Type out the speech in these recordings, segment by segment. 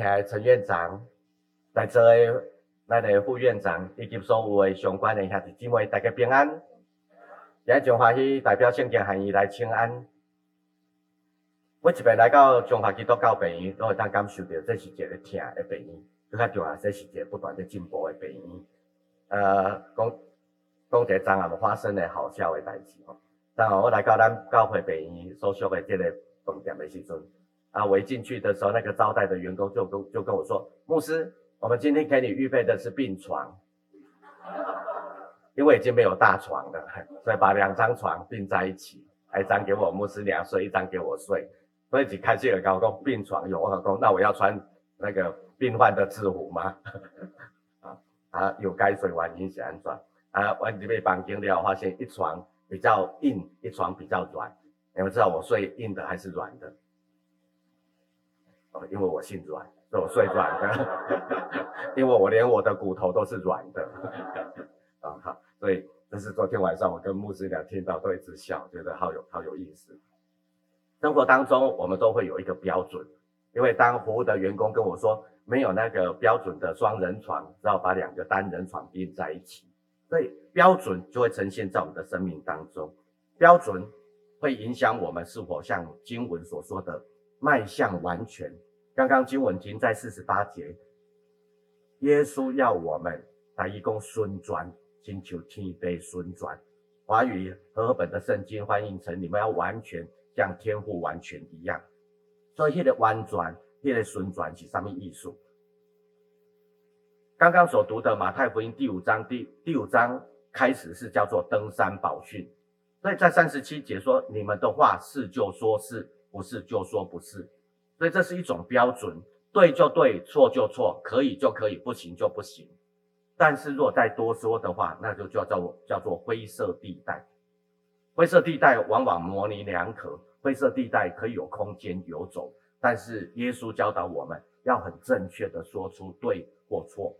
今天陈院长在座的咱的副院长以及所有的相关的兄弟姊妹，大家平安。今日真欢喜代表圣经含义来请安。我一边来到中华基督教病院，都会当感受到这是一个疼的病院，更加重要，这是一个不断的进步的病院。呃，讲讲一个昨暗发生的好笑的代志吼。当我来到咱教会病院所属的这个饭店的时阵，啊，我一进去的时候，那个招待的员工就跟就跟我说：“牧师，我们今天给你预备的是病床，因为已经没有大床了，所以把两张床并在一起，一张给我牧师娘睡，一张给我睡。所以就开心的跟我讲病床有，我讲那我要穿那个病患的制服吗？啊啊，有该睡完影响安装啊，我这边房间里发现一床。”比较硬，一床比较软。你们知道我睡硬的还是软的？哦，因为我姓阮，所以我睡软的。因为我连我的骨头都是软的。啊，好，所以这是昨天晚上我跟牧师俩听到都一直笑，觉得好有好有意思。生活当中我们都会有一个标准，因为当服务的员工跟我说没有那个标准的双人床，只好把两个单人床并在一起。所以标准就会呈现在我们的生命当中，标准会影响我们是否像经文所说的迈向完全。刚刚经文停在四十八节，耶稣要我们来一共顺转，请求天杯顺转。华语和本的圣经翻译成你们要完全像天父完全一样。所以，这个弯转，这个顺转是上面意思？刚刚所读的马太福音第五章第第五章开始是叫做登山宝训，所以在三十七节说，你们的话是就说是，不是就说不是，所以这是一种标准，对就对，错就错，可以就可以，不行就不行。但是若再多说的话，那就叫做叫做灰色地带。灰色地带往往模棱两可，灰色地带可以有空间游走，但是耶稣教导我们要很正确的说出对或错。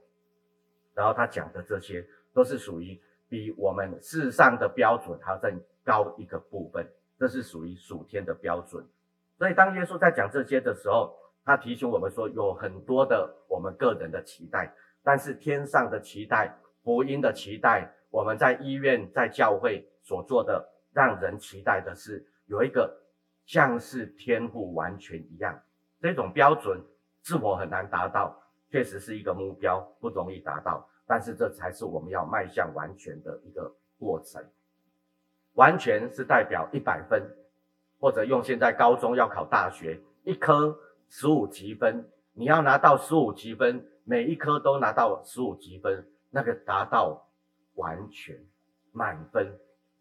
然后他讲的这些都是属于比我们世上的标准还要再高一个部分，这是属于属天的标准。所以当耶稣在讲这些的时候，他提醒我们说，有很多的我们个人的期待，但是天上的期待、福音的期待，我们在医院、在教会所做的，让人期待的是有一个像是天父完全一样，这种标准是否很难达到？确实是一个目标，不容易达到，但是这才是我们要迈向完全的一个过程。完全是代表一百分，或者用现在高中要考大学，一科十五级分，你要拿到十五级分，每一科都拿到十五级分，那个达到完全满分，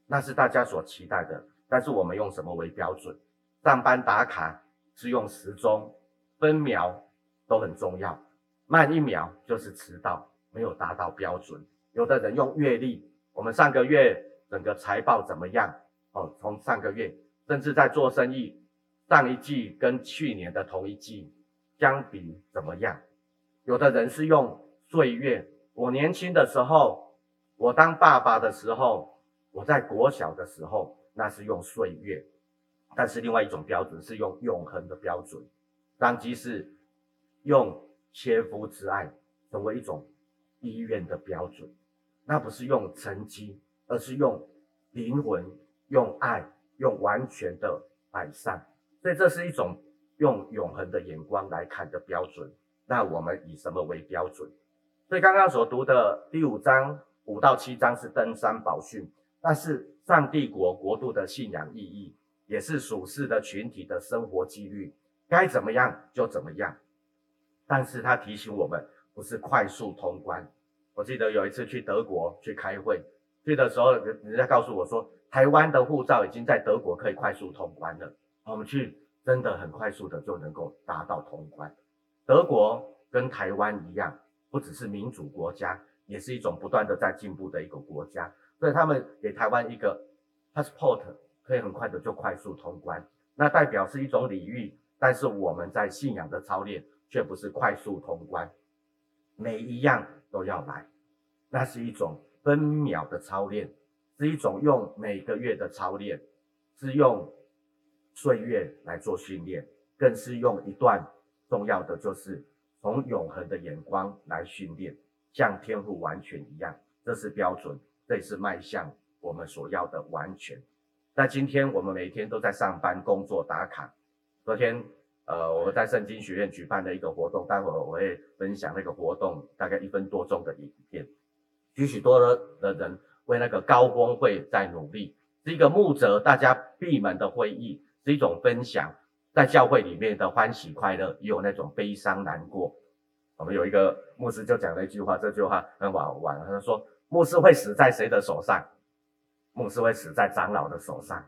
那是大家所期待的。但是我们用什么为标准？上班打卡是用时钟、分秒都很重要。慢一秒就是迟到，没有达到标准。有的人用月历，我们上个月整个财报怎么样？哦，从上个月，甚至在做生意，上一季跟去年的同一季相比怎么样？有的人是用岁月，我年轻的时候，我当爸爸的时候，我在国小的时候，那是用岁月。但是另外一种标准是用永恒的标准，当即是用。切肤之爱成为一种医院的标准，那不是用成绩，而是用灵魂、用爱、用完全的摆善。所以这是一种用永恒的眼光来看的标准。那我们以什么为标准？所以刚刚所读的第五章五到七章是登山宝训，但是上帝国国度的信仰意义，也是属世的群体的生活纪律，该怎么样就怎么样。但是他提醒我们，不是快速通关。我记得有一次去德国去开会，去的时候人家告诉我说，台湾的护照已经在德国可以快速通关了。我们去真的很快速的就能够达到通关。德国跟台湾一样，不只是民主国家，也是一种不断的在进步的一个国家。所以他们给台湾一个 passport，可以很快的就快速通关。那代表是一种礼遇，但是我们在信仰的操练。却不是快速通关，每一样都要来，那是一种分秒的操练，是一种用每个月的操练，是用岁月来做训练，更是用一段重要的就是从永恒的眼光来训练，像天赋完全一样，这是标准，这也是迈向我们所要的完全。那今天，我们每天都在上班、工作、打卡。昨天，呃，我在圣经学院举办的一个活动，待会儿我会分享那个活动大概一分多钟的影片。许许多多的人为那个高峰会在努力，是一个牧者大家闭门的会议，是一种分享，在教会里面的欢喜快乐，也有那种悲伤难过。我们有一个牧师就讲了一句话，这句话很好玩，他说：“牧师会死在谁的手上？”牧师会死在长老的手上，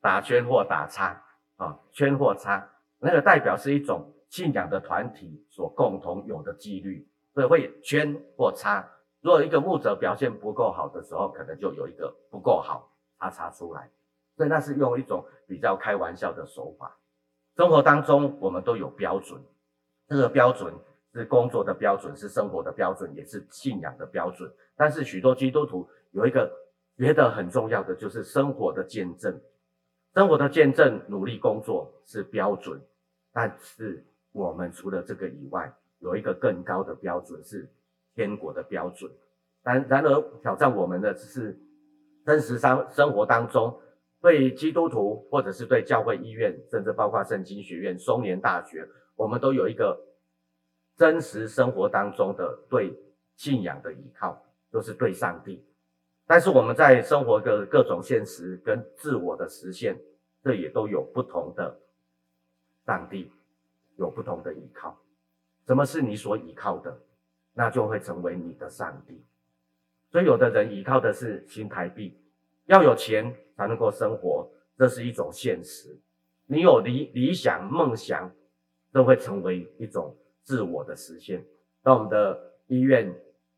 打圈或打叉啊，圈或叉，那个代表是一种信仰的团体所共同有的纪律，所以会圈或叉。如果一个牧者表现不够好的时候，可能就有一个不够好他查出来，所以那是用一种比较开玩笑的手法。生活当中我们都有标准，这个标准是工作的标准，是生活的标准，也是信仰的标准。但是许多基督徒有一个。觉得很重要的就是生活的见证，生活的见证，努力工作是标准，但是我们除了这个以外，有一个更高的标准是天国的标准。然然而挑战我们的只是真实生生活当中，对基督徒或者是对教会、医院，甚至包括圣经学院、松年大学，我们都有一个真实生活当中的对信仰的依靠，就是对上帝。但是我们在生活的各种现实跟自我的实现，这也都有不同的上帝，有不同的依靠。什么是你所依靠的，那就会成为你的上帝。所以有的人依靠的是新台币，要有钱才能够生活，这是一种现实。你有理理想梦想，都会成为一种自我的实现。当我们的医院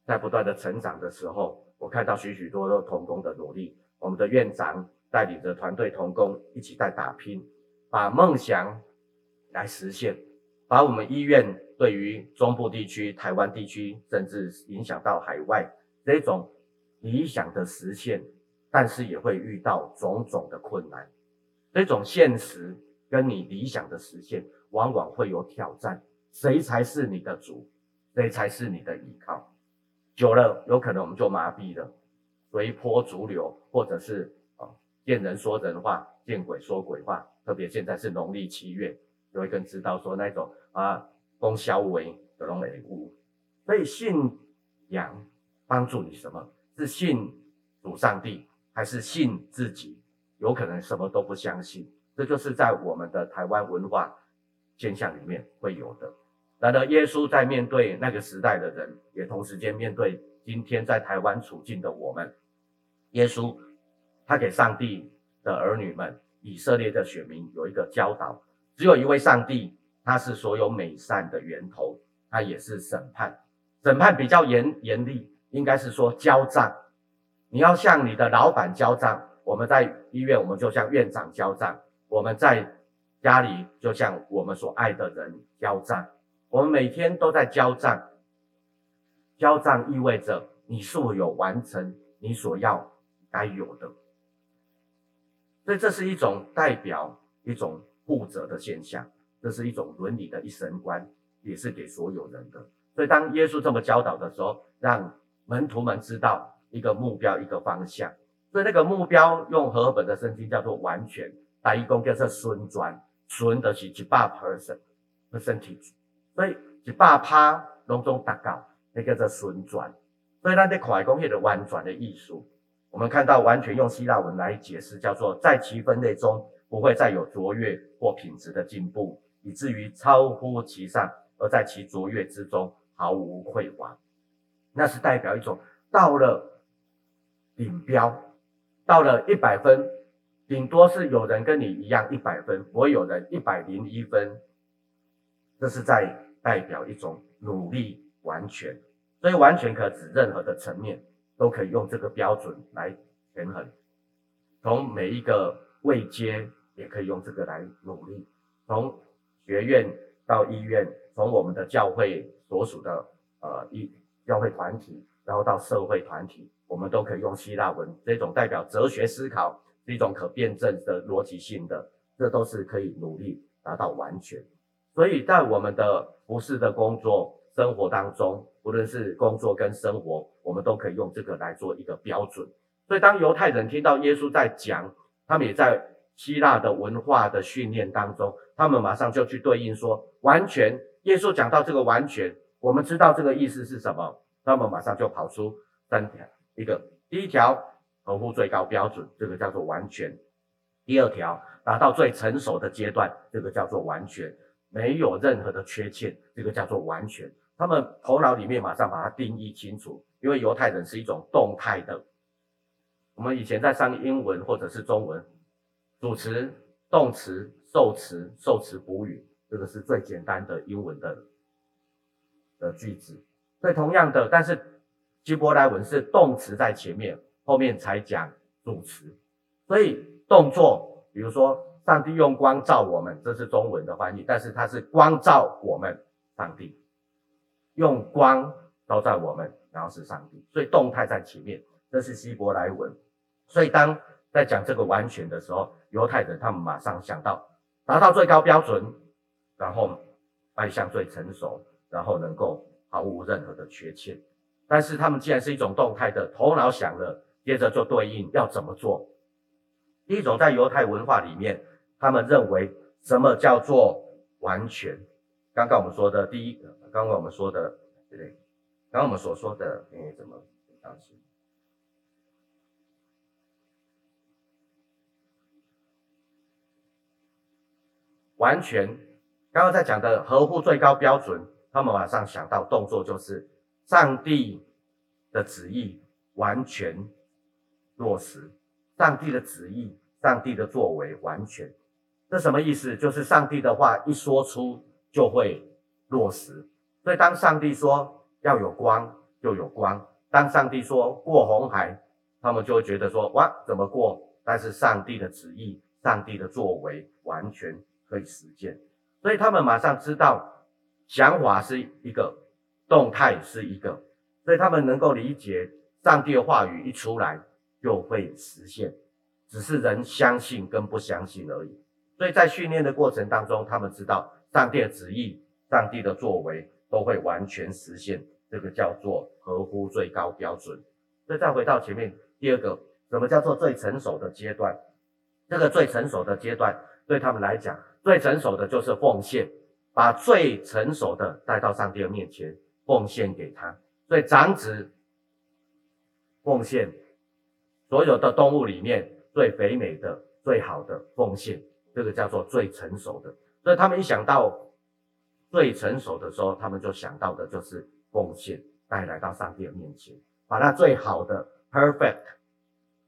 在不断的成长的时候，我看到许许多多同工的努力，我们的院长带领着团队同工一起在打拼，把梦想来实现，把我们医院对于中部地区、台湾地区，甚至影响到海外这种理想的实现，但是也会遇到种种的困难。这种现实跟你理想的实现，往往会有挑战。谁才是你的主？谁才是你的依靠？久了，有可能我们就麻痹了，随波逐流，或者是啊，见人说人话，见鬼说鬼话。特别现在是农历七月，有一个人知道说那种啊，供销为的那种礼物。所以信仰帮助你什么？是信主上帝，还是信自己？有可能什么都不相信。这就是在我们的台湾文化现象里面会有的。然而，耶稣在面对那个时代的人，也同时间面对今天在台湾处境的我们。耶稣，他给上帝的儿女们、以色列的选民有一个教导：只有一位上帝，它是所有美善的源头，它也是审判。审判比较严严厉，应该是说交账。你要向你的老板交账。我们在医院，我们就向院长交账；我们在家里，就向我们所爱的人交账。我们每天都在交账，交账意味着你是否有完成你所要该有的，所以这是一种代表一种负责的现象，这是一种伦理的一神观，也是给所有人的。所以当耶稣这么教导的时候，让门徒们知道一个目标、一个方向。所以那个目标用和合本的圣经叫做完全，大义工叫做顺转，顺的是一百 percent 的身体。所以一百趴拢总达到，那个叫做顺转。所以咱在看讲迄个完全的艺术，我们看到完全用希腊文来解释，叫做在其分类中不会再有卓越或品质的进步，以至于超乎其上，而在其卓越之中毫无匮乏。那是代表一种到了顶标，到了一百分，顶多是有人跟你一样一百分，不会有人一百零一分。这是在代表一种努力完全，所以完全可指任何的层面，都可以用这个标准来权衡。从每一个位阶，也可以用这个来努力。从学院到医院，从我们的教会所属的呃一教会团体，然后到社会团体，我们都可以用希腊文这种代表哲学思考，是一种可辩证的逻辑性的，这都是可以努力达到完全。所以在我们的服饰的工作生活当中，无论是工作跟生活，我们都可以用这个来做一个标准。所以当犹太人听到耶稣在讲，他们也在希腊的文化的训练当中，他们马上就去对应说，完全，耶稣讲到这个完全，我们知道这个意思是什么，他们马上就跑出三条，一个第一条合乎最高标准，这个叫做完全；第二条达到最成熟的阶段，这个叫做完全，没有任何的缺陷，这个叫做完全。他们头脑里面马上把它定义清楚，因为犹太人是一种动态的。我们以前在上英文或者是中文，主词、动词、受词、受词补语，这个是最简单的英文的的句子。所以同样的，但是希伯来文是动词在前面，后面才讲主词。所以动作，比如说上帝用光照我们，这是中文的翻译，但是它是光照我们，上帝用光照在我们，然后是上帝，所以动态在前面，这是希伯来文。所以，当在讲这个完全的时候，犹太人他们马上想到达到最高标准，然后迈向最成熟，然后能够毫无任何的缺陷。但是，他们既然是一种动态的，头脑想了，接着就对应要怎么做。第一种，在犹太文化里面，他们认为什么叫做完全？刚刚我们说的第一个，刚刚我们说的对不对？刚刚我们所说的，哎，怎么当时？完全，刚刚在讲的合乎最高标准，他们马上想到动作就是上帝的旨意完全落实，上帝的旨意，上帝的作为完全，这什么意思？就是上帝的话一说出就会落实。所以当上帝说要有光，就有光；当上帝说过红海，他们就会觉得说哇，怎么过？但是上帝的旨意，上帝的作为完全。可以实践，所以他们马上知道想法是一个，动态是一个，所以他们能够理解上帝的话语一出来就会实现，只是人相信跟不相信而已。所以在训练的过程当中，他们知道上帝的旨意、上帝的作为都会完全实现，这个叫做合乎最高标准。所以再回到前面第二个，什么叫做最成熟的阶段？这个最成熟的阶段对他们来讲。最成熟的就是奉献，把最成熟的带到上帝的面前，奉献给他。所以长子奉献所有的动物里面最肥美的、最好的奉献，这个叫做最成熟的。所以他们一想到最成熟的时候，他们就想到的就是奉献，带来到上帝的面前，把那最好的 perfect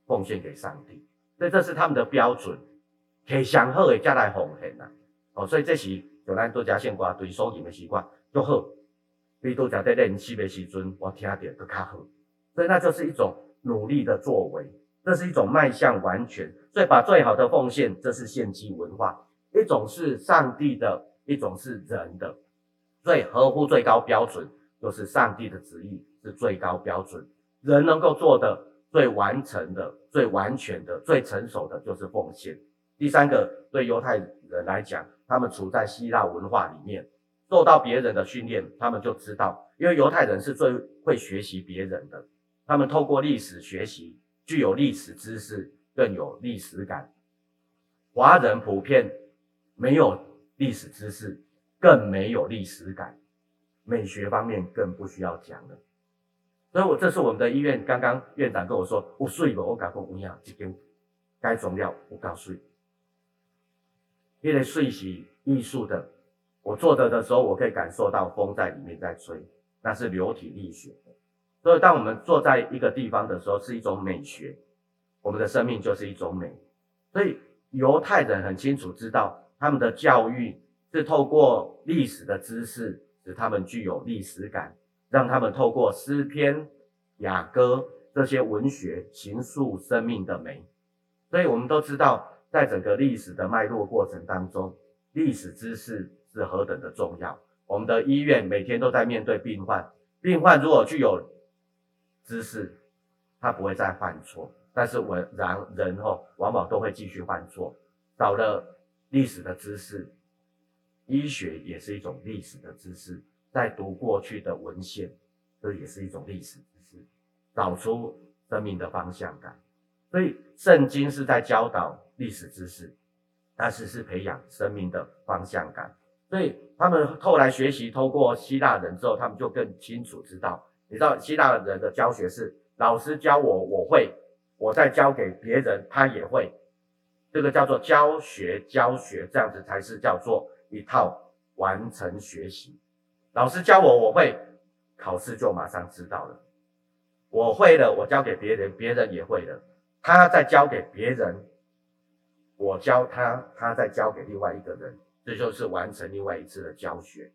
奉献给上帝。所以这是他们的标准。提上好的才来奉献呐，哦，所以这是就咱拄则献歌对所吟的习惯，就好。比拄则在练习的时阵，我听到就较好。所以那就是一种努力的作为，这是一种迈向完全。所以把最好的奉献，这是献祭文化。一种是上帝的，一种是人的。所以合乎最高标准，就是上帝的旨意是最高标准。人能够做的最完成的、最完全的、最成熟的，就是奉献。第三个，对犹太人来讲，他们处在希腊文化里面，受到别人的训练，他们就知道，因为犹太人是最会学习别人的，他们透过历史学习，具有历史知识，更有历史感。华人普遍没有历史知识，更没有历史感，美学方面更不需要讲了。所以，我这是我们的医院，刚刚院长跟我说，我睡吧？我讲过，有影，这间该重要，我告诉你。因为水是艺术的，我坐着的时候，我可以感受到风在里面在吹，那是流体力学的。所以，当我们坐在一个地方的时候，是一种美学，我们的生命就是一种美。所以，犹太人很清楚知道，他们的教育是透过历史的知识，使他们具有历史感，让他们透过诗篇、雅歌这些文学，形塑生命的美。所以我们都知道。在整个历史的脉络过程当中，历史知识是何等的重要。我们的医院每天都在面对病患，病患如果具有知识，他不会再犯错。但是我然人哦，往往都会继续犯错。少了历史的知识，医学也是一种历史的知识，在读过去的文献，这也是一种历史知识，找出生命的方向感。所以圣经是在教导历史知识，但是是培养生命的方向感。所以他们后来学习，通过希腊人之后，他们就更清楚知道，你知道希腊人的教学是老师教我，我会，我再教给别人，他也会。这个叫做教学教学，这样子才是叫做一套完成学习。老师教我，我会，考试就马上知道了。我会了，我教给别人，别人也会了。他再教给别人，我教他，他再教给另外一个人，这就是完成另外一次的教学。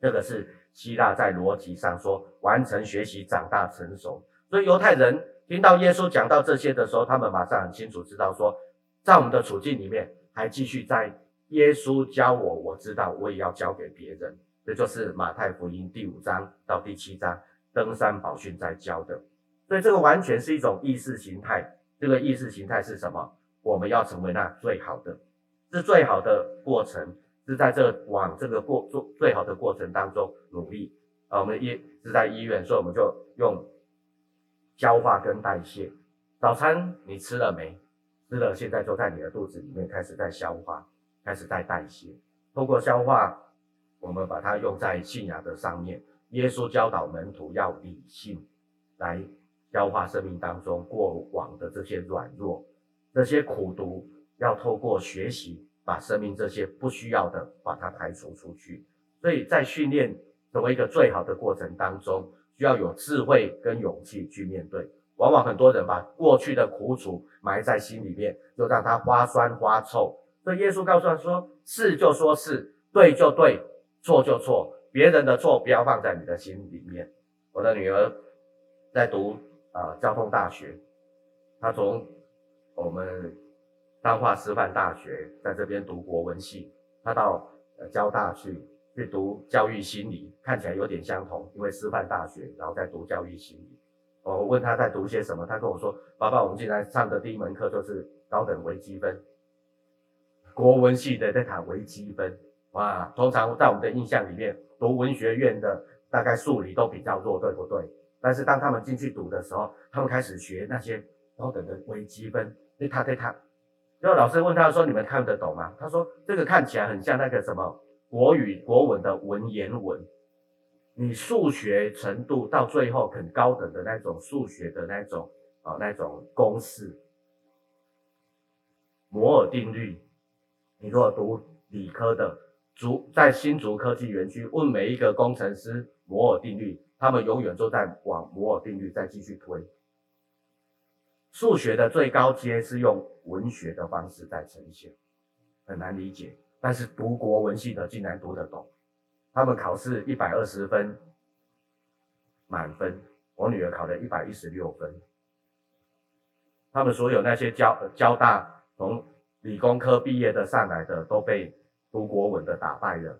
这个是希腊在逻辑上说完成学习、长大成熟。所以犹太人听到耶稣讲到这些的时候，他们马上很清楚知道说。在我们的处境里面，还继续在耶稣教我，我知道我也要教给别人。这就是马太福音第五章到第七章登山宝训在教的。所以这个完全是一种意识形态。这个意识形态是什么？我们要成为那最好的，是最好的过程，是在这往这个过做最好的过程当中努力。啊，我们医是在医院，所以我们就用消化跟代谢。早餐你吃了没？吃了，现在就在你的肚子里面开始在消化，开始在代谢。通过消化，我们把它用在信仰的上面。耶稣教导门徒要理性来消化生命当中过往的这些软弱、这些苦毒，要透过学习把生命这些不需要的把它排除出去。所以在训练成为一个最好的过程当中，需要有智慧跟勇气去面对。往往很多人把过去的苦楚埋在心里面，就让它发酸发臭。所以耶稣告诉他说：是就说是，对就对，错就错。别人的错不要放在你的心里面。我的女儿在读、呃、交通大学，他从我们彰化师范大学在这边读国文系，他到呃交大去去读教育心理，看起来有点相同，因为师范大学，然后再读教育心理。我问他在读些什么，他跟我说：“爸爸，我们进来上的第一门课就是高等微积分，国文系的在谈微积分。哇，通常在我们的印象里面，读文学院的大概数理都比较弱，对不对？但是当他们进去读的时候，他们开始学那些高等的微积分，对他对他。然后老师问他说：‘你们看得懂吗？’他说：‘这个看起来很像那个什么国语国文的文言文。’你数学程度到最后很高等的那种数学的那种啊那种公式，摩尔定律。你如果读理科的，竹在新竹科技园区问每一个工程师摩尔定律，他们永远都在往摩尔定律再继续推。数学的最高阶是用文学的方式在呈现，很难理解，但是读国文系的竟然读得懂。他们考试一百二十分满分，我女儿考了一百一十六分。他们所有那些交交大从理工科毕业的上来的，都被读国文的打败了，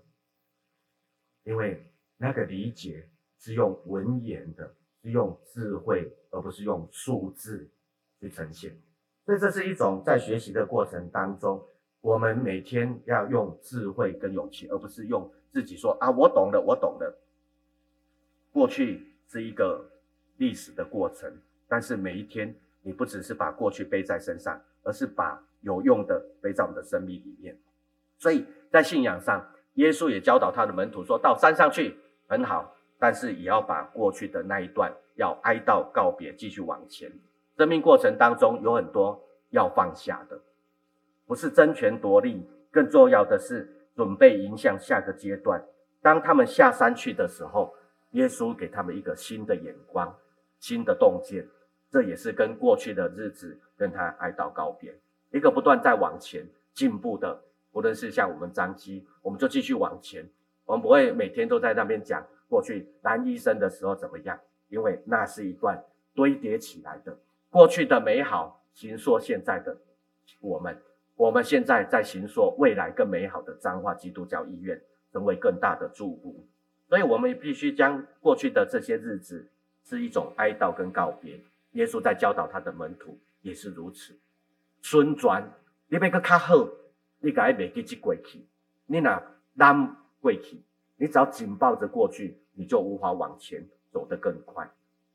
因为那个理解是用文言的，是用智慧，而不是用数字去呈现。所以这是一种在学习的过程当中，我们每天要用智慧跟勇气，而不是用。自己说啊，我懂了，我懂了。过去是一个历史的过程，但是每一天，你不只是把过去背在身上，而是把有用的背在我们的生命里面。所以在信仰上，耶稣也教导他的门徒说，到山上去很好，但是也要把过去的那一段要哀悼告别，继续往前。生命过程当中有很多要放下的，不是争权夺利，更重要的是。准备迎向下个阶段。当他们下山去的时候，耶稣给他们一个新的眼光、新的洞见。这也是跟过去的日子跟他哀悼告别，一个不断在往前进步的。无论是像我们张基，我们就继续往前。我们不会每天都在那边讲过去蓝医生的时候怎么样，因为那是一段堆叠起来的过去的美好，形塑现在的我们。我们现在在形塑未来更美好的彰化基督教医院，成为更大的祝福。所以，我们必须将过去的这些日子是一种哀悼跟告别。耶稣在教导他的门徒也是如此。孙转，你别个卡好，你该袂记即过去。你若让过去，你只要紧抱着过去，你就无法往前走得更快。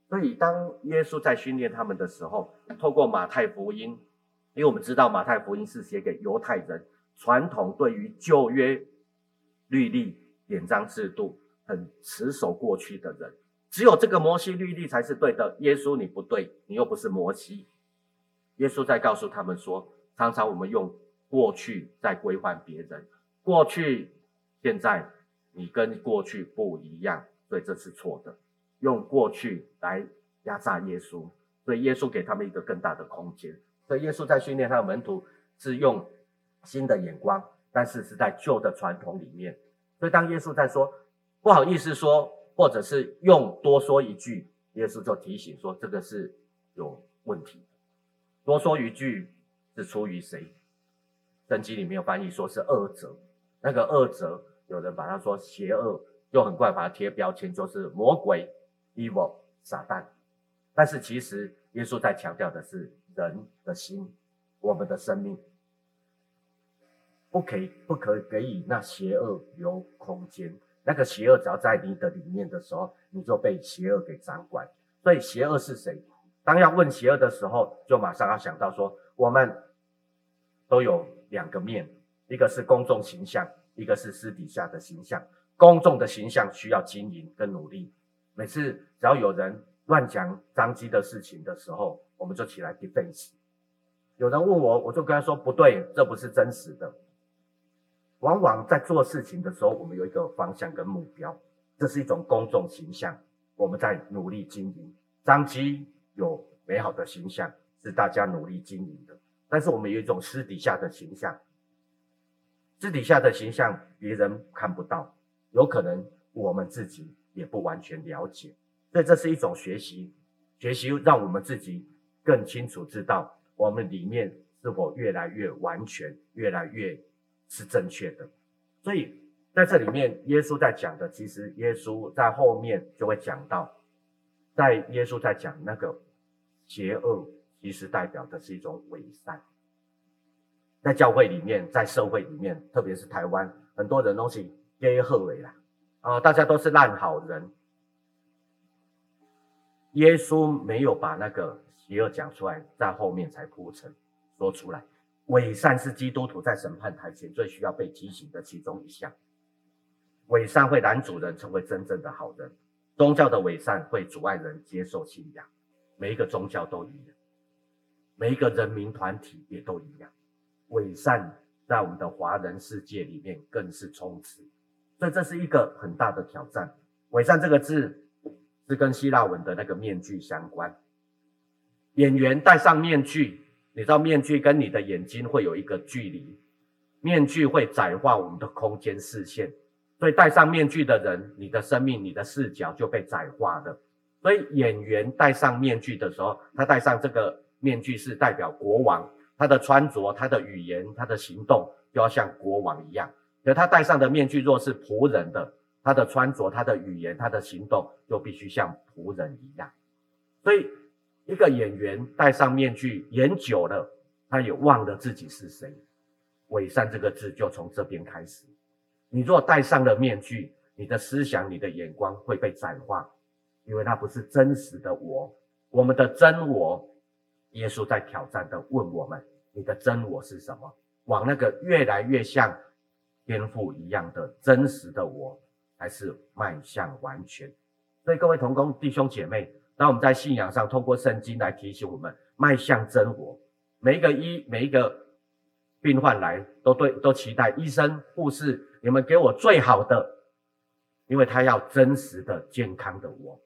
所以，当耶稣在训练他们的时候，透过马太福音，因为我们知道马太福音是写给犹太人，传统对于旧约律例、典章制度很持守过去的人，只有这个摩西律例才是对的。耶稣你不对，你又不是摩西。耶稣在告诉他们说，常常我们用过去在规范别人，过去。现在你跟过去不一样，所以这是错的。用过去来压榨耶稣，所以耶稣给他们一个更大的空间。所以耶稣在训练他的门徒，是用新的眼光，但是是在旧的传统里面。所以当耶稣在说不好意思说，或者是用多说一句，耶稣就提醒说这个是有问题。多说一句是出于谁？圣经里面有翻译说是恶者，那个恶者。有人把它说邪恶，又很快把它贴标签，就是魔鬼、evil、撒旦。但是其实耶稣在强调的是人的心，我们的生命，不可以不可以给予那邪恶留空间。那个邪恶只要在你的里面的时候，你就被邪恶给掌管。所以邪恶是谁？当要问邪恶的时候，就马上要想到说，我们都有两个面，一个是公众形象。一个是私底下的形象，公众的形象需要经营跟努力。每次只要有人乱讲张机的事情的时候，我们就起来 defense。有人问我，我就跟他说不对，这不是真实的。往往在做事情的时候，我们有一个方向跟目标，这是一种公众形象，我们在努力经营。张机有美好的形象，是大家努力经营的，但是我们有一种私底下的形象。私底下的形象别人看不到，有可能我们自己也不完全了解，所以这是一种学习，学习让我们自己更清楚知道我们里面是否越来越完全，越来越是正确的。所以在这里面，耶稣在讲的，其实耶稣在后面就会讲到，在耶稣在讲那个邪恶，其实代表的是一种伪善。在教会里面，在社会里面，特别是台湾，很多人都是耶和伟啦，啊，大家都是烂好人。耶稣没有把那个邪恶讲出来，在后面才铺陈说出来。伪善是基督徒在审判台前最需要被提醒的其中一项。伪善会拦阻人成为真正的好人，宗教的伪善会阻碍人接受信仰。每一个宗教都一样，每一个人民团体也都一样。伪善在我们的华人世界里面更是充斥，所以这是一个很大的挑战。伪善这个字是跟希腊文的那个面具相关。演员戴上面具，你知道面具跟你的眼睛会有一个距离，面具会窄化我们的空间视线，所以戴上面具的人，你的生命、你的视角就被窄化了。所以演员戴上面具的时候，他戴上这个面具是代表国王。他的穿着、他的语言、他的行动，就要像国王一样。可他戴上的面具若是仆人的，他的穿着、他的语言、他的行动，就必须像仆人一样。所以，一个演员戴上面具演久了，他也忘了自己是谁。伪善这个字就从这边开始。你若戴上了面具，你的思想、你的眼光会被窄化，因为那不是真实的我。我们的真我。耶稣在挑战的问我们：“你的真我是什么？”往那个越来越像天父一样的真实的我，还是迈向完全？所以各位同工弟兄姐妹，当我们在信仰上通过圣经来提醒我们迈向真我，每一个医每一个病患来都对都期待医生护士，你们给我最好的，因为他要真实的健康的我，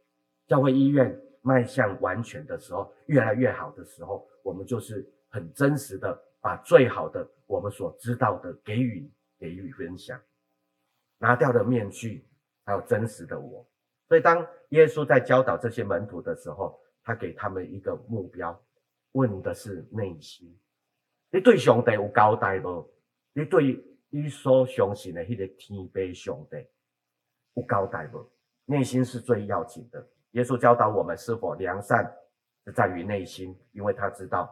教会医院。迈向完全的时候，越来越好的时候，我们就是很真实的把最好的我们所知道的给予给予分享，拿掉的面具，还有真实的我。所以当耶稣在教导这些门徒的时候，他给他们一个目标，问的是内心：你对上帝有交代不？你对你所相信的那个天父上帝有交代不？内心是最要紧的。耶稣教导我们是否良善，是在于内心，因为他知道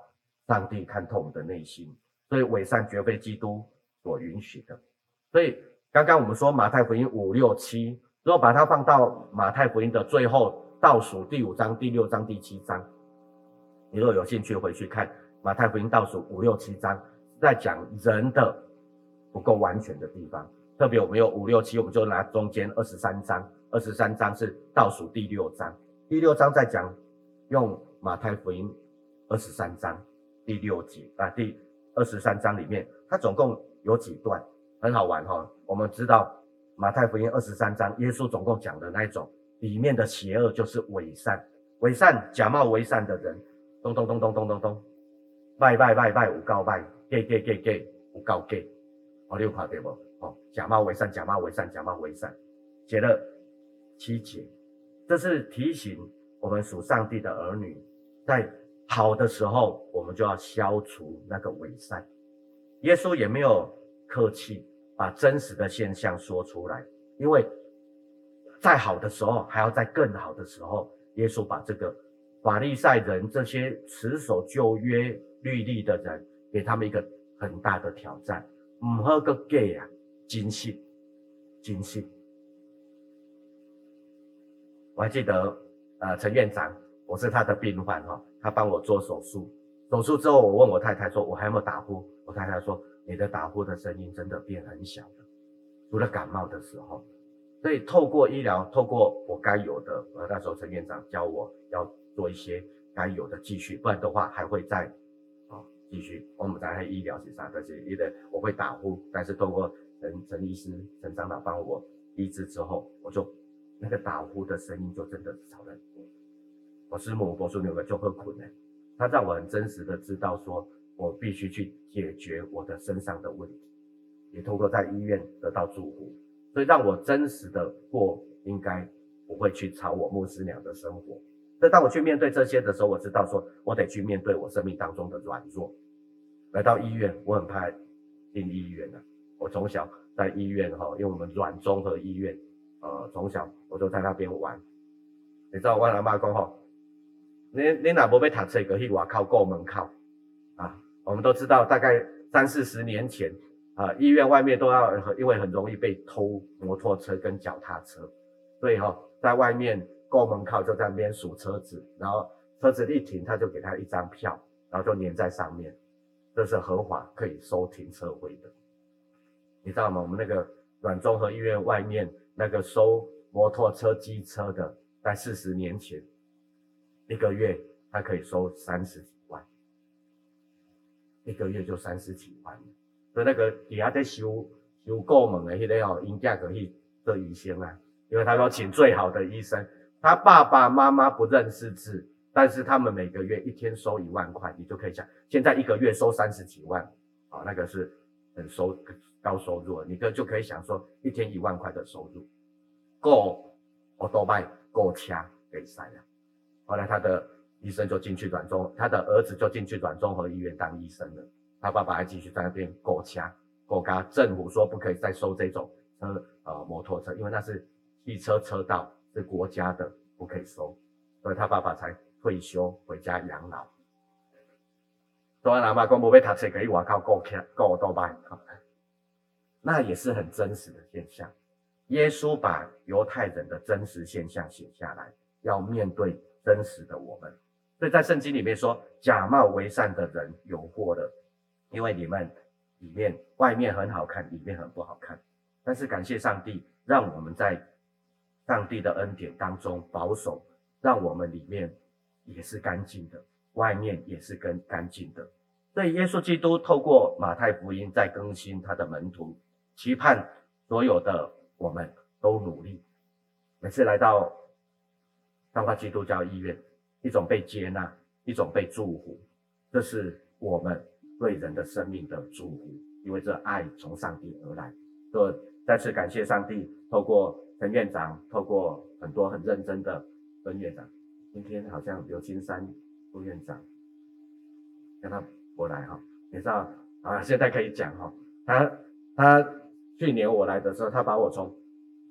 上帝看透我们的内心，所以伪善绝非基督所允许的。所以刚刚我们说马太福音五六七，如果把它放到马太福音的最后倒数第五章、第六章、第七章，你如果有兴趣回去看马太福音倒数五六七章，在讲人的不够完全的地方。特别我们有五六七，我们就拿中间二十三章，二十三章是倒数第六章，第六章在讲用马太福音二十三章第六节啊，第二十三章里面，它总共有几段，很好玩哈。我们知道马太福音二十三章，耶稣总共讲的那一种里面的邪恶就是伪善，伪善假冒伪善的人，咚咚咚咚咚咚咚，拜拜拜拜有告拜，给给给给有告给，哦，你有看对不？哦，假冒伪善，假冒伪善，假冒伪善，写了七节，这是提醒我们属上帝的儿女，在好的时候，我们就要消除那个伪善。耶稣也没有客气，把真实的现象说出来，因为在好的时候，还要在更好的时候，耶稣把这个法利赛人这些持守旧约律例的人，给他们一个很大的挑战，唔好个 gay 啊！精细，精细。我还记得，呃，陈院长，我是他的病患哈，他帮我做手术。手术之后，我问我太太说，我还有没有打呼？我太太说，你的打呼的声音真的变很小了，除了感冒的时候。所以透过医疗，透过我该有的，呃，那时候陈院长教我要做一些该有的继续，不然的话还会再啊继续。我们在医疗是啥？但是因为我会打呼，但是透过陈陈医师、陈长老帮我医治之后，我就那个打呼的声音就真的少了很多。我师母、我说那个就很困难，他让我很真实的知道说，我必须去解决我的身上的问题，也通过在医院得到祝福，所以让我真实的过应该不会去吵我牧师娘的生活。那当我去面对这些的时候，我知道说我得去面对我生命当中的软弱。来到医院，我很怕进医院了。我从小在医院哈，因为我们软综合医院，呃，从小我就在那边玩。你知道我阿妈讲吼，你你哪不被读册个去外口过门口啊？我们都知道，大概三四十年前啊，医院外面都要因为很容易被偷摩托车跟脚踏车，所以哈，在外面过门口就在那边数车子，然后车子一停，他就给他一张票，然后就粘在上面，这是合法可以收停车费的。你知道吗？我们那个软综合医院外面那个收摩托车、机车的，在四十年前，一个月他可以收三十几万，一个月就三十几万。所以那个底下在修修过门的那个哦，应价可以做医生啊，因为他说请最好的医生。他爸爸妈妈不认识字，但是他们每个月一天收一万块，你就可以想，现在一个月收三十几万，啊，那个是很收。高收入，你就就可以想说一天一万块的收入，够我多卖够掐给塞了。后来他的医生就进去软中，他的儿子就进去软综合医院当医生了。他爸爸还继续在那边够掐够嘎。政府说不可以再收这种车呃摩托车，因为那是汽车车道是国家的，不可以收。所以他爸爸才退休回家养老。所以阿妈讲无要读册，可以外口够掐够多卖。那也是很真实的现象。耶稣把犹太人的真实现象写下来，要面对真实的我们。所以在圣经里面说，假冒为善的人有祸了，因为你们里面外面很好看，里面很不好看。但是感谢上帝，让我们在上帝的恩典当中保守，让我们里面也是干净的，外面也是更干净的。所以耶稣基督透过马太福音在更新他的门徒。期盼所有的我们都努力。每次来到彰化基督教医院，一种被接纳，一种被祝福，这是我们对人的生命的祝福，因为这爱从上帝而来。所以再次感谢上帝，透过陈院长，透过很多很认真的分院长，今天好像刘金山副院长让他过来哈，你知道啊？现在可以讲哈，他他。去年我来的时候，他把我从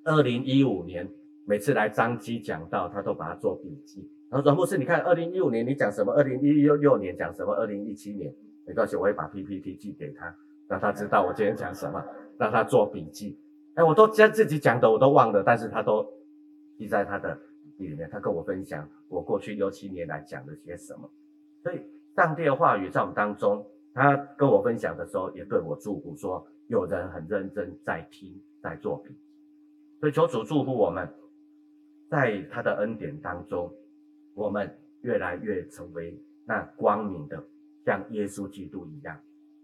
二零一五年每次来张基讲到，他都把它做笔记。他说：“牧师，你看二零一五年你讲什么？二零一六年讲什么？二零一七年没关系，我会把 PPT 寄给他，让他知道我今天讲什么，让他做笔记。哎，我都将自己讲的我都忘了，但是他都记在他的笔里面，他跟我分享我过去六七年来讲了些什么。所以上帝的话语在我们当中，他跟我分享的时候，也对我祝福说，有人很认真在听，在做笔记。所以求主祝福我们，在他的恩典当中，我们越来越成为那光明的，像耶稣基督一样。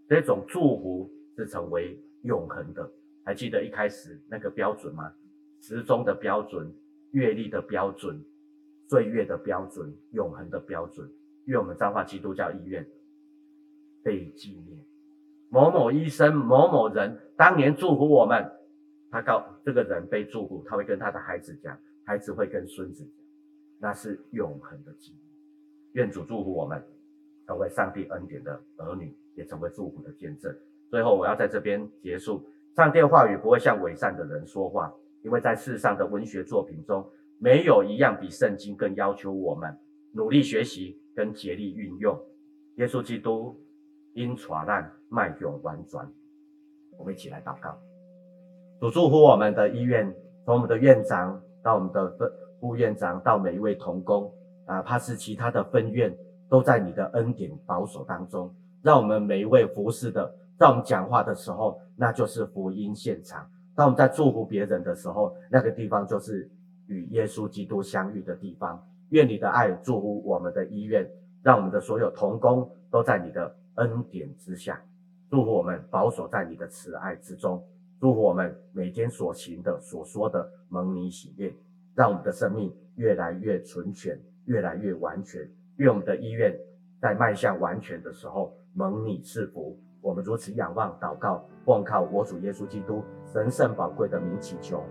这种祝福是成为永恒的。还记得一开始那个标准吗？时钟的标准、月历的标准、岁月的标准、永恒的标准。愿我们彰化基督教医院被纪念。某某医生、某某人当年祝福我们，他告这个人被祝福，他会跟他的孩子讲，孩子会跟孙子讲，那是永恒的记忆。愿主祝福我们，成为上帝恩典的儿女，也成为祝福的见证。最后，我要在这边结束。上帝话语不会向伪善的人说话，因为在世上的文学作品中，没有一样比圣经更要求我们努力学习跟竭力运用。耶稣基督因传难迈向完全，我们一起来祷告。主祝福我们的医院，从我们的院长到我们的副院长，到每一位同工，哪怕是其他的分院，都在你的恩典保守当中，让我们每一位服侍的。当我们讲话的时候，那就是福音现场；当我们在祝福别人的时候，那个地方就是与耶稣基督相遇的地方。愿你的爱祝福我们的医院，让我们的所有同工都在你的恩典之下，祝福我们保守在你的慈爱之中，祝福我们每天所行的、所说的蒙你喜悦，让我们的生命越来越纯全，越来越完全。愿我们的医院在迈向完全的时候，蒙你赐福。我们如此仰望、祷告，奉靠我主耶稣基督神圣宝贵的名祈求，